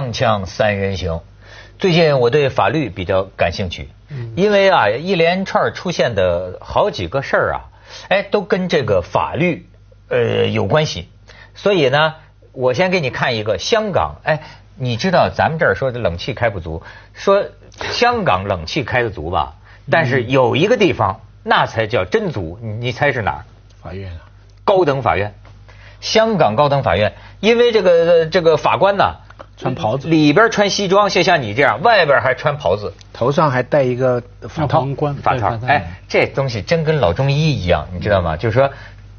锵锵三人行，最近我对法律比较感兴趣，因为啊一连串出现的好几个事儿啊，哎都跟这个法律呃有关系，所以呢，我先给你看一个香港，哎，你知道咱们这儿说的冷气开不足，说香港冷气开的足吧，但是有一个地方那才叫真足，你你猜是哪儿？法院啊，高等法院，香港高等法院，因为这个这个法官呢，穿袍子里边穿西装，就像你这样，外边还穿袍子、头上还戴一个法套皇冠法套。哎，这东西真跟老中医一样，你知道吗？就是说，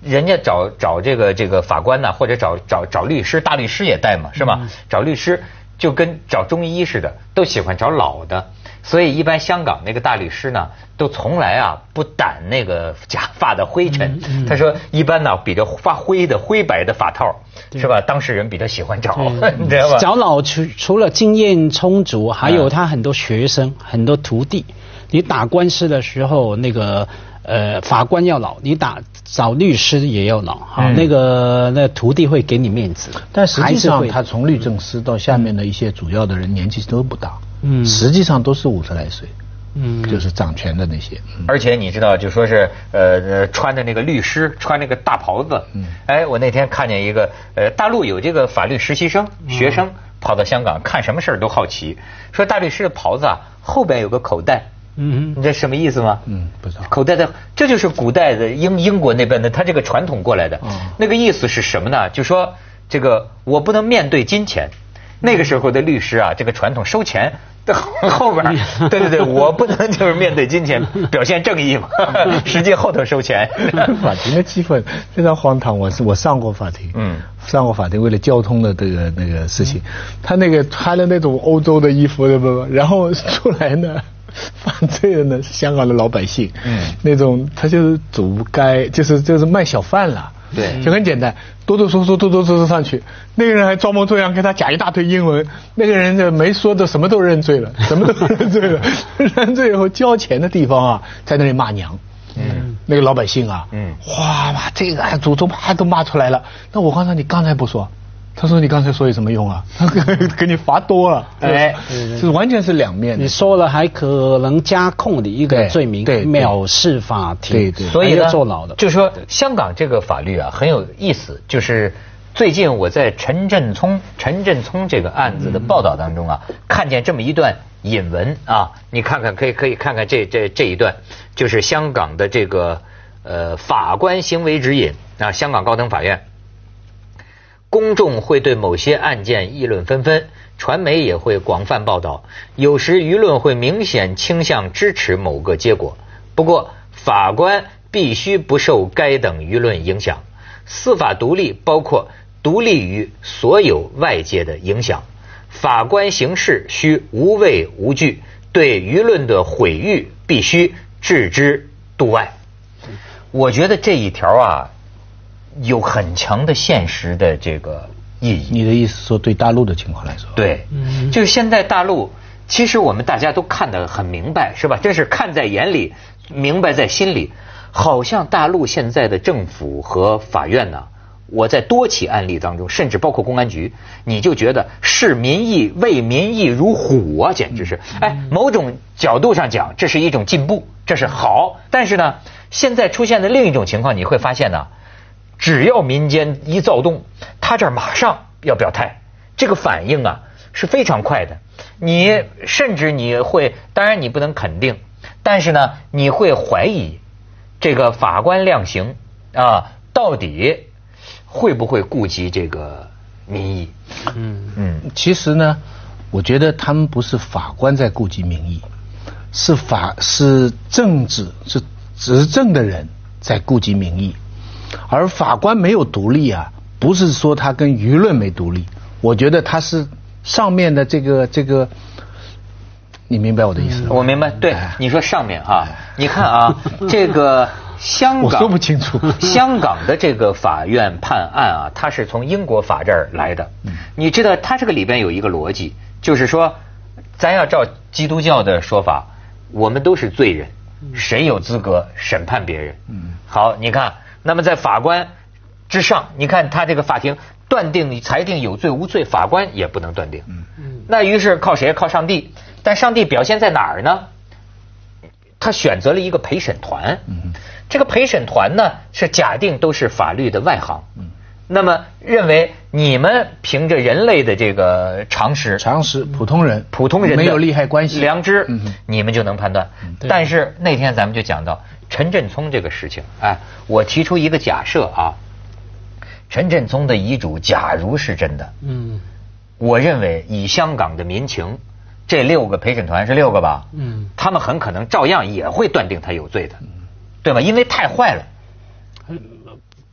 人家找找这个这个法官呢，或者找找找律师，大律师也带嘛，是吧？找律师就跟找中医似的，都喜欢找老的。所以一般香港那个大律师呢，都从来啊不掸那个假发的灰尘。他说一般呢比较发灰的灰白的发套，是吧？当事人比较喜欢找，你知道吧？找老除除了经验充足，还有他很多学生、很多徒弟。你打官司的时候，那个呃法官要老，你打找律师也要老哈、嗯那个那徒弟会给你面子，但实际还是会上他从律政司到下面的一些主要的人年纪都不大，嗯实际上都是五十来岁，嗯就是掌权的那些，嗯而且你知道，就说是呃呃穿的那个律师穿那个大袍子，嗯哎，我那天看见一个呃大陆有这个法律实习生学生跑到香港看什么事儿都好奇，说大律师的袍子啊后边有个口袋，嗯你这什么意思吗？嗯，不知道。口袋的，这就是古代的英英国那边的，他这个传统过来的。嗯那个意思是什么呢？就说这个我不能面对金钱。那个时候的律师啊，这个传统收钱的后 边，对对对，我不能就是面对金钱表现正义嘛，实际后头收钱。法庭的气氛非常荒唐，我是我上过法庭，嗯上过法庭，为了交通的这个那个事情，他那个穿了那种欧洲的衣服，对不？然后出来呢，犯罪的呢是香港的老百姓，嗯那种他就是走街，就是就是卖小贩了。对。就很简单，哆哆嗦嗦、哆哆嗦嗦上去，那个人还装模作样给他讲一大堆英文，那个人就没说的什么都认罪了，什么都认罪了，认罪以后交钱的地方啊，在那里骂娘，嗯，那个老百姓啊，嗯。哇哇，这个祖宗啪都骂出来了，那我刚才你刚才不说，他说你刚才说有什么用啊？他 给给你罚多了，哎这完全是两面的你。说了还可能加控你一个罪名，对对藐视法庭，对对所以呢坐牢的。就说香港这个法律啊很有意思，就是最近我在陈振聪陈振聪这个案子的报道当中啊，看见这么一段引文啊，你看看可以可以看看这这这一段，就是香港的这个呃法官行为指引啊，香港高等法院。公众会对某些案件议论纷纷，传媒也会广泛报道，有时舆论会明显倾向支持某个结果。不过，法官必须不受该等舆论影响，司法独立包括独立于所有外界的影响。法官行事需无畏无惧，对舆论的毁誉必须置之度外。我觉得这一条啊，有很强的现实的这个意义。你的意思说对大陆的情况来说，对，就是现在大陆，其实我们大家都看得很明白，是吧？真是看在眼里，明白在心里。好像大陆现在的政府和法院呢，我在多起案例当中，甚至包括公安局，你就觉得视民意、为民意如虎啊，简直是！哎，某种角度上讲，这是一种进步，这是好。但是呢，现在出现的另一种情况，你会发现呢，只要民间一躁动，他这儿马上要表态，这个反应啊是非常快的。你甚至你会，当然你不能肯定，但是呢，你会怀疑这个法官量刑啊，到底会不会顾及这个民意？嗯嗯，其实呢，我觉得他们不是法官在顾及民意，是法是政治是执政的人在顾及民意，而法官没有独立啊，不是说他跟舆论没独立，我觉得他是上面的这个这个，你明白我的意思吗？我明白。对哎，你说上面哈，你看啊，这个香港我说不清楚 香港的这个法院判案啊，它是从英国法这儿来的。你知道，它这个里边有一个逻辑，就是说，咱要照基督教的说法，我们都是罪人，谁有资格审判别人？嗯好，你看，那么在法官之上，你看他这个法庭断定你裁定有罪无罪，法官也不能断定。那于是靠谁？靠上帝。但上帝表现在哪儿呢？他选择了一个陪审团。这个陪审团呢，是假定都是法律的外行。那么认为你们凭着人类的这个常识，常识普通人，普通人没有利害关系，良知嗯，你们就能判断。但是那天咱们就讲到陈振聪这个事情，哎，我提出一个假设啊，陈振聪的遗嘱假如是真的，嗯我认为以香港的民情，这六个陪审团是六个吧？嗯，他们很可能照样也会断定他有罪的，对吧？因为太坏了。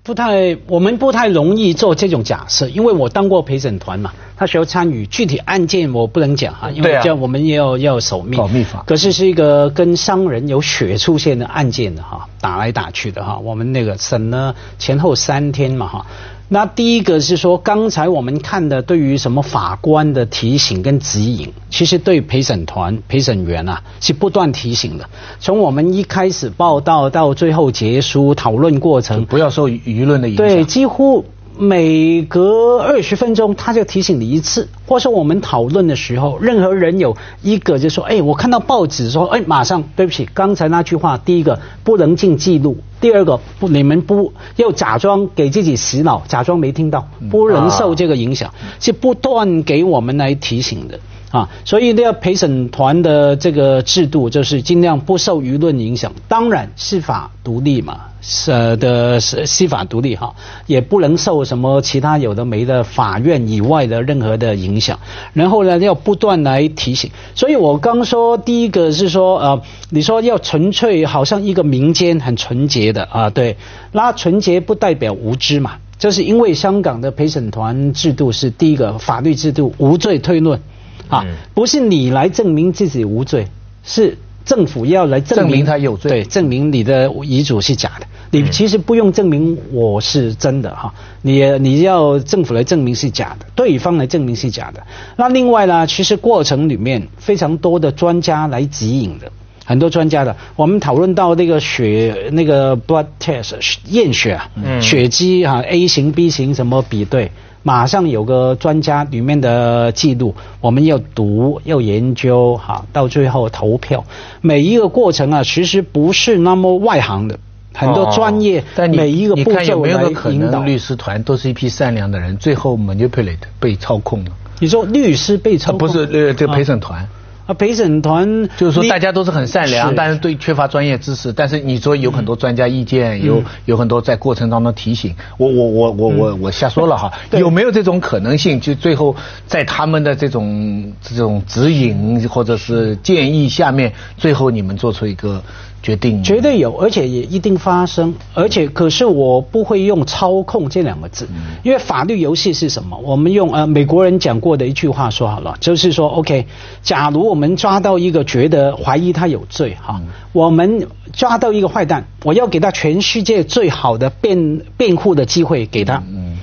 不太，我们不太容易做这种假设，因为我当过陪审团嘛，他需要参与具体案件，我不能讲哈，因为这样我们也要要守密，保密法可是是一个跟商人有血出现的案件的哈，打来打去的哈，我们那个审了前后三天嘛哈。那第一个是说，刚才我们看的对于什么法官的提醒跟指引，其实对陪审团、陪审员啊是不断提醒的。从我们一开始报道到最后结束讨论过程，不要受舆论的影响。对，几乎每隔二十分钟他就提醒你一次，或者说我们讨论的时候，任何人有一个就说，哎，我看到报纸说，哎，马上对不起，刚才那句话，第一个不能进记录，第二个不，你们不要假装给自己洗脑，假装没听到，不能受这个影响，是不断给我们来提醒的。啊，所以那个陪审团的这个制度就是尽量不受舆论影响，当然司法独立嘛，呃的司司法独立哈，也不能受什么其他有的没的法院以外的任何的影响。然后呢，要不断来提醒。所以我刚说第一个是说呃，你说要纯粹好像一个民间很纯洁的啊，对，那纯洁不代表无知嘛。就是因为香港的陪审团制度是第一个法律制度，无罪推论。啊嗯，不是你来证明自己无罪，是政府要来证明他有罪对，证明你的遗嘱是假的。你其实不用证明我是真的哈，你你要政府来证明是假的，对方来证明是假的。那另外呢，其实过程里面非常多的专家来指引的。很多专家的，我们讨论到那个血那个 blood test 验血啊，嗯血迹啊 A 型 B 型什么比对，马上有个专家里面的记录，我们要读要研究哈，到最后投票，每一个过程啊，其实不是那么外行的，很多专业，但每一个步骤来引导能，。律师团都是一批善良的人，最后 manipulate 被操控了？你说律师被操不是呃，这个陪审团。啊，陪审团就是说，大家都是很善良，但是对缺乏专业知识。但是你说有很多专家意见，有有很多在过程当中提醒。我我我我我我瞎说了哈，有没有这种可能性？就最后在他们的这种这种指引或者是建议下面，最后你们做出一个决定？绝对有，而且也一定发生。而且，可是我不会用操控这两个字，因为法律游戏是什么？我们用呃美国人讲过的一句话说好了，就是说，OK，假如我们抓到一个觉得怀疑他有罪哈，我们抓到一个坏蛋，我要给他全世界最好的辩辩护的机会给他，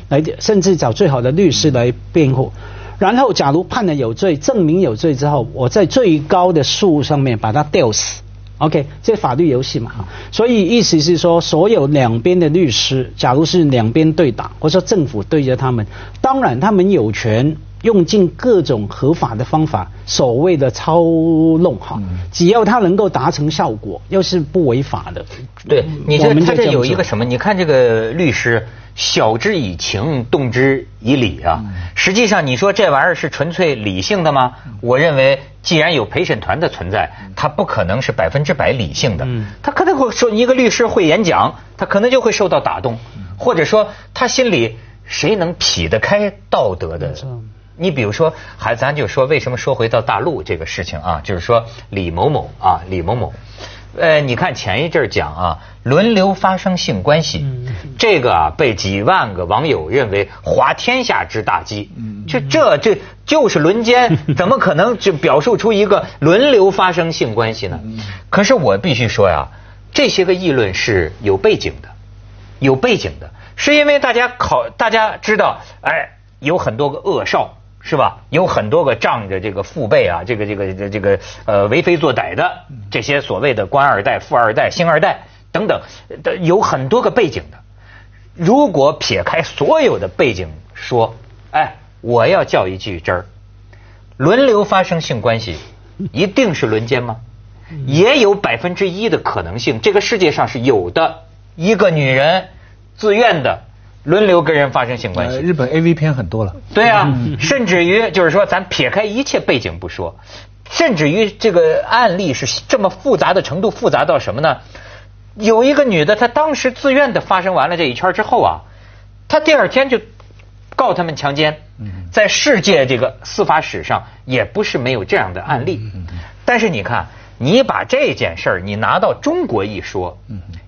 来甚至找最好的律师来辩护。然后，假如判了有罪，证明有罪之后，我在最高的树上面把他吊死。OK，这法律游戏嘛，所以意思是说，所有两边的律师，假如是两边对打，或者说政府对着他们，当然他们有权用尽各种合法的方法，所谓的操弄哈，只要他能够达成效果，又是不违法的。对，你这他这有一个什么？你看这个律师晓之以情，动之以理啊。嗯实际上，你说这玩意儿是纯粹理性的吗？我认为，既然有陪审团的存在，他不可能是百分之百理性的。嗯他可能会说，一个律师会演讲，他可能就会受到打动，嗯或者说他心里谁能匹得开道德的错？你比如说，还咱就说为什么说回到大陆这个事情啊，就是说李某某啊，李某某，呃，你看前一阵儿讲啊，轮流发生性关系，嗯这个啊被几万个网友认为滑天下之大稽，就这这就是轮奸，怎么可能就表述出一个轮流发生性关系呢？可是我必须说呀，这些个议论是有背景的。有背景的，是因为大家考，大家知道，哎，有很多个恶少，是吧？有很多个仗着这个父辈啊，这个这个这个这个呃为非作歹的这些所谓的官二代、富二代、星二代等等，的有很多个背景的。如果撇开所有的背景说，哎，我要较一句真儿，轮流发生性关系，一定是轮奸吗？也有百分之一的可能性，这个世界上是有的。一个女人自愿的轮流跟人发生性关系，日本 A V 片很多了。对啊，甚至于就是说，咱撇开一切背景不说，甚至于这个案例是这么复杂的程度，复杂到什么呢？有一个女的，她当时自愿的发生完了这一圈之后啊，她第二天就告他们强奸。在世界这个司法史上，也不是没有这样的案例。但是你看。你把这件事儿你拿到中国一说，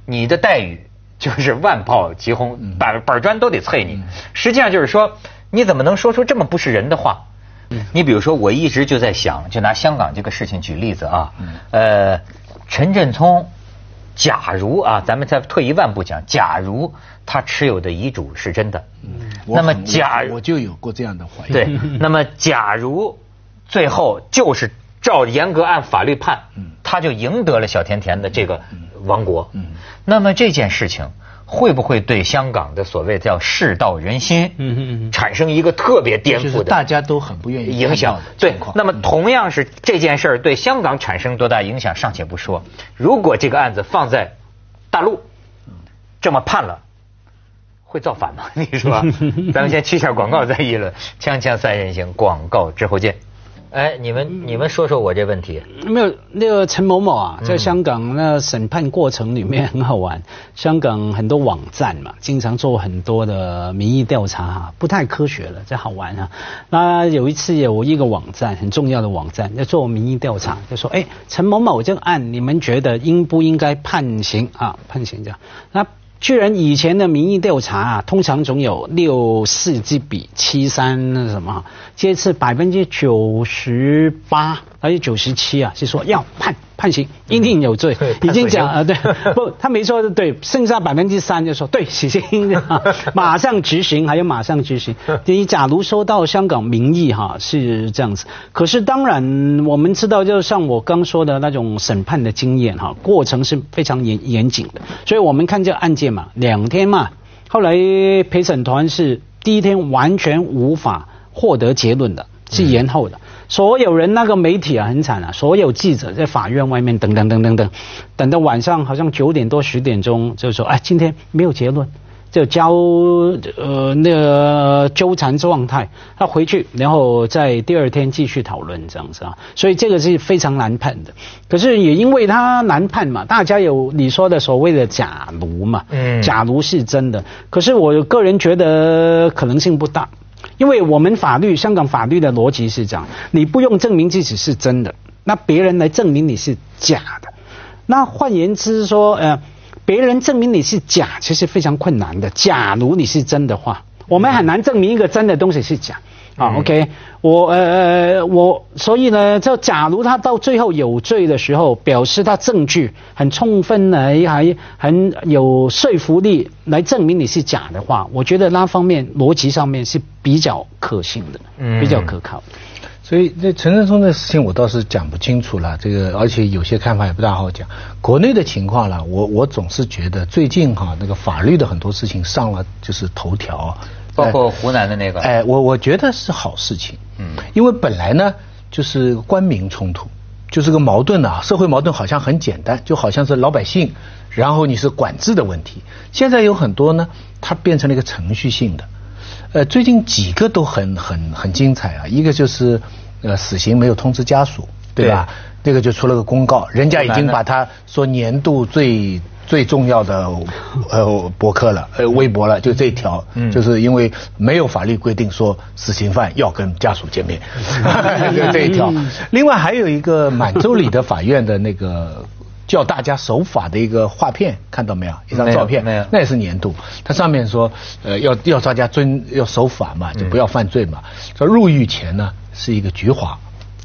你的待遇就是万炮齐轰，板板砖都得啐你。实际上就是说，你怎么能说出这么不是人的话？你比如说，我一直就在想，就拿香港这个事情举例子啊。呃，陈振聪，假如啊，咱们再退一万步讲，假如他持有的遗嘱是真的，那么假我就有过这样的怀疑。对，那么假如最后就是。照严格按法律判，他就赢得了小甜甜的这个王国。嗯那么这件事情会不会对香港的所谓叫世道人心嗯产生一个特别颠覆的？大家都很不愿意影响。对，那么同样是这件事儿对香港产生多大影响尚且不说，如果这个案子放在大陆这么判了，会造反吗？你说？咱们先去下广告再议论。锵锵三人行，广告之后见。哎，你们你们说说我这问题。没有那个陈某某啊，在香港那审判过程里面很好玩。香港很多网站嘛，经常做很多的民意调查哈，不太科学了，这好玩啊。那有一次有一个网站很重要的网站在做民意调查，就说：哎，陈某某这个案，你们觉得应不应该判刑啊？判刑这样那。居然以前的民意调查啊，通常总有六四之比，七三那什么，这次百分之九十八还是九十七啊，是说要判。判刑一定有罪，已经讲啊，对，不，他没说的对，剩下百分之三就说对，死刑，马上执行，还有马上执行。你假如收到香港民意哈是这样子，可是当然我们知道，就像我刚说的那种审判的经验哈，过程是非常严严谨的，所以我们看这个案件嘛，两天嘛，后来陪审团是第一天完全无法获得结论的，是延后的。所有人那个媒体啊很惨啊，所有记者在法院外面等等等等等，等到晚上好像九点多十点钟就说哎今天没有结论，就交呃那个纠缠状态，他回去然后在第二天继续讨论这样子啊，所以这个是非常难判的。可是也因为他难判嘛，大家有你说的所谓的假如嘛，嗯，假如是真的，可是我个人觉得可能性不大。因为我们法律，香港法律的逻辑是这样：你不用证明自己是真的，那别人来证明你是假的。那换言之说，呃，别人证明你是假，其实非常困难的。假如你是真的话，我们很难证明一个真的东西是假。啊，OK，我呃呃我所以呢，就假如他到最后有罪的时候，表示他证据很充分来还很有说服力来证明你是假的话，我觉得那方面逻辑上面是比较可信的，嗯比较可靠。所以这陈振聪的事情我倒是讲不清楚了，这个而且有些看法也不大好讲。国内的情况呢，我我总是觉得最近哈那个法律的很多事情上了就是头条。包括湖南的那个，哎，我我觉得是好事情，嗯，因为本来呢就是官民冲突，就是个矛盾啊，社会矛盾好像很简单，就好像是老百姓，然后你是管制的问题。现在有很多呢，它变成了一个程序性的，呃，最近几个都很很很精彩啊，一个就是呃死刑没有通知家属，对吧？那个就出了个公告，人家已经把他说年度最。最重要的呃博客了，呃微博了，就这一条，就是因为没有法律规定说死刑犯要跟家属见面，就这一条。另外还有一个满洲里的法院的那个叫大家守法的一个画片，看到没有？一张照片，没有，那也是年度。它上面说，呃要要大家遵要守法嘛，就不要犯罪嘛。说入狱前呢是一个菊花，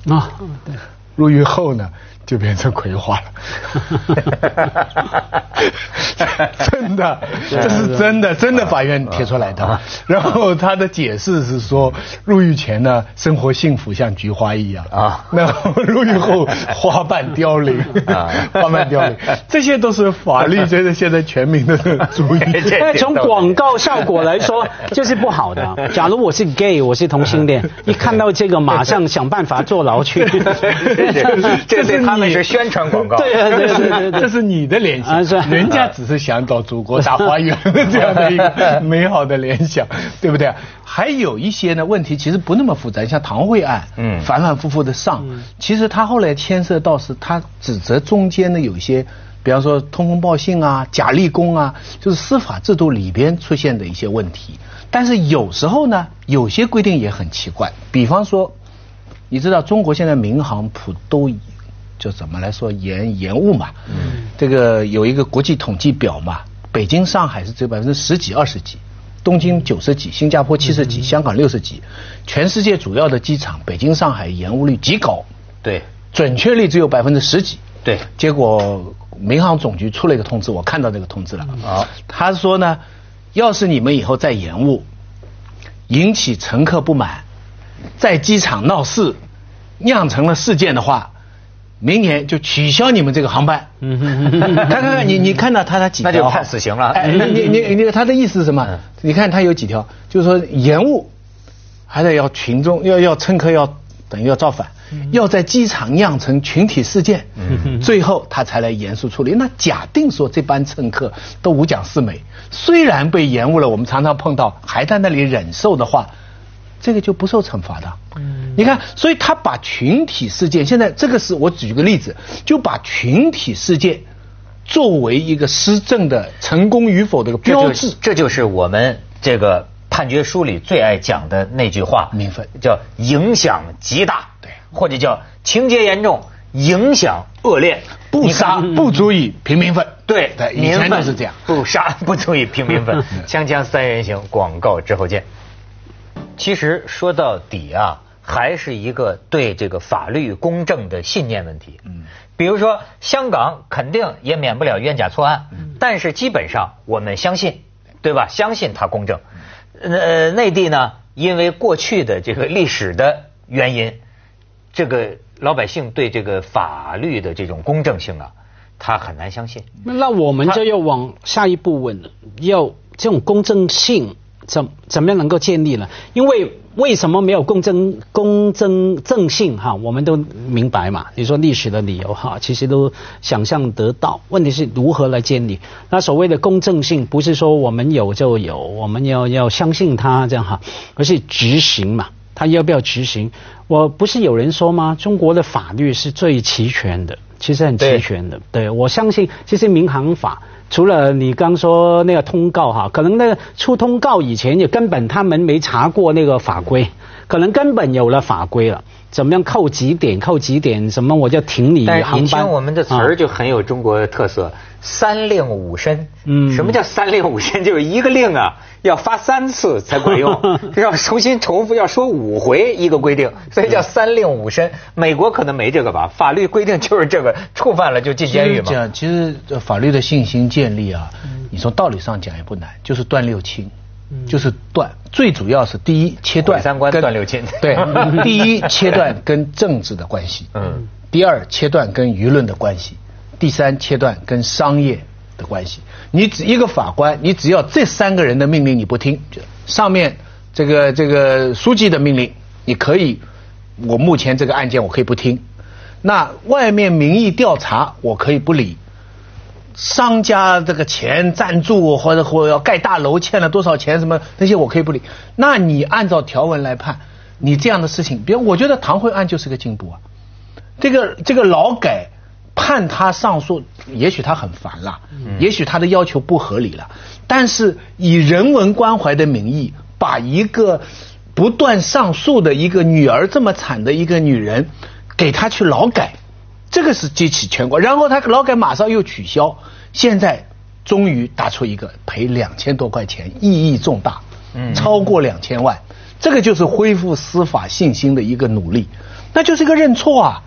啊，对，入狱后呢。就变成葵花了。真的，这是真的，真的法院贴出来的。然后他的解释是说，入狱前呢，生活幸福像菊花一样啊，那入狱后花瓣凋零啊，花瓣凋零，这些都是法律觉得现在全民的主意。那从广告效果来说，这是不好的。假如我是 gay，我是同性恋，一看到这个，马上想办法坐牢去。这是他们是宣传广告，对对对对，这是你的联想，人家只是想找祖国大花园 这样的一个 美好的联想，对不对？还有一些呢问题其实不那么复杂，像唐慧案，嗯，反反复复的上，其实他后来牵涉到是他指责中间的有一些，比方说通风报信啊、假立功啊，就是司法制度里边出现的一些问题。但是有时候呢，有些规定也很奇怪，比方说。你知道中国现在民航普都就怎么来说延延误嘛？嗯，这个有一个国际统计表嘛，北京、上海是只有百分之十几、二十几，东京九十几，新加坡七十几，香港六十几，全世界主要的机场，北京、上海延误率极高，对，准确率只有百分之十几，对。结果民航总局出了一个通知，我看到这个通知了，啊，他说呢，要是你们以后再延误，引起乘客不满。在机场闹事，酿成了事件的话，明年就取消你们这个航班。看看看，你你看到他他几条？那就判死刑了。哎，你你你他的意思是什么？你看他有几条，就是说延误，还得要群众要要乘客要等于要造反，要在机场酿成群体事件，最后他才来严肃处理。那假定说这班乘客都五讲四美，虽然被延误了，我们常常碰到还在那里忍受的话。这个就不受惩罚的，嗯，你看，所以他把群体事件，现在这个是我举个例子，就把群体事件作为一个施政的成功与否的一个标志，这就是我们这个判决书里最爱讲的那句话，民愤叫影响极大，对，或者叫情节严重，影响恶劣，不杀不足以平民愤，对，对，以前都是这样，不杀不足以平民愤，锵锵三人行，广告之后见。其实说到底啊，还是一个对这个法律公正的信念问题。嗯，比如说香港肯定也免不了冤假错案，嗯但是基本上我们相信，对吧？相信它公正。呃，内地呢，因为过去的这个历史的原因，这个老百姓对这个法律的这种公正性啊，他很难相信。那我们就要往下一步问了，要这种公正性。怎怎么样能够建立呢？因为为什么没有公正、公正正性？哈，我们都明白嘛。你说历史的理由哈，其实都想象得到。问题是如何来建立？那所谓的公正性，不是说我们有就有，我们要要相信它这样哈，而是执行嘛。他要不要执行？我不是有人说吗？中国的法律是最齐全的，其实很齐全的。对我相信，其实民航法。除了你刚说那个通告哈，可能那个出通告以前也根本他们没查过那个法规，可能根本有了法规了，怎么样扣几点扣几点什么我就停你航班。但你听我们的词儿就很有中国特色。三令五申，嗯，什么叫三令五申？就是一个令啊，要发三次才管用，要重新重复，要说五回一个规定，所以叫三令五申。美国可能没这个吧？法律规定就是这个，触犯了就进监狱嘛。讲其实法律的信心建立啊，你从道理上讲也不难，就是断六亲，就是断，最主要是第一切断三观断六亲，对，第一切断跟政治的关系，嗯，第二切断跟舆论的关系。第三切断跟商业的关系，你只一个法官，你只要这三个人的命令你不听，上面这个这个书记的命令你可以，我目前这个案件我可以不听，那外面民意调查我可以不理，商家这个钱赞助或者或要盖大楼欠了多少钱什么那些我可以不理，那你按照条文来判，你这样的事情，比如我觉得唐慧案就是个进步啊，这个这个劳改。判他上诉，也许他很烦了，也许他的要求不合理了，但是以人文关怀的名义，把一个不断上诉的一个女儿这么惨的一个女人，给她去劳改，这个是激起全国，然后他劳改马上又取消，现在终于打出一个赔两千多块钱，意义重大，超过两千万，这个就是恢复司法信心的一个努力，那就是一个认错啊，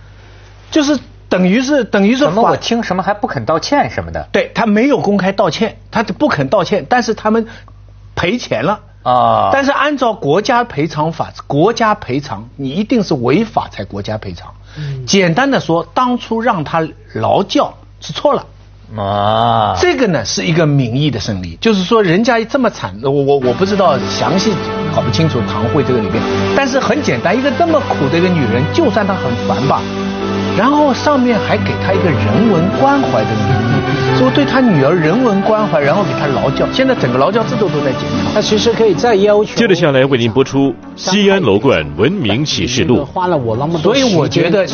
就是。等于是等于是什么我听什么还不肯道歉什么的对他没有公开道歉，他就不肯道歉，但是他们赔钱了。啊？但是按照国家赔偿法，国家赔偿你一定是违法才国家赔偿。简单的说，当初让他劳教是错了。啊，这个呢是一个民意的胜利，就是说人家这么惨，我我我不知道详细搞不清楚唐慧这个里面，但是很简单，一个这么苦的一个女人，就算她很烦吧，然后上面还给他一个人文关怀的名义，说对他女儿人文关怀，然后给他劳教，现在整个劳教制度都在检讨。他其实可以再要求。接着下来为您播出《西安楼冠文明启示录》。花了我那么多所以我觉得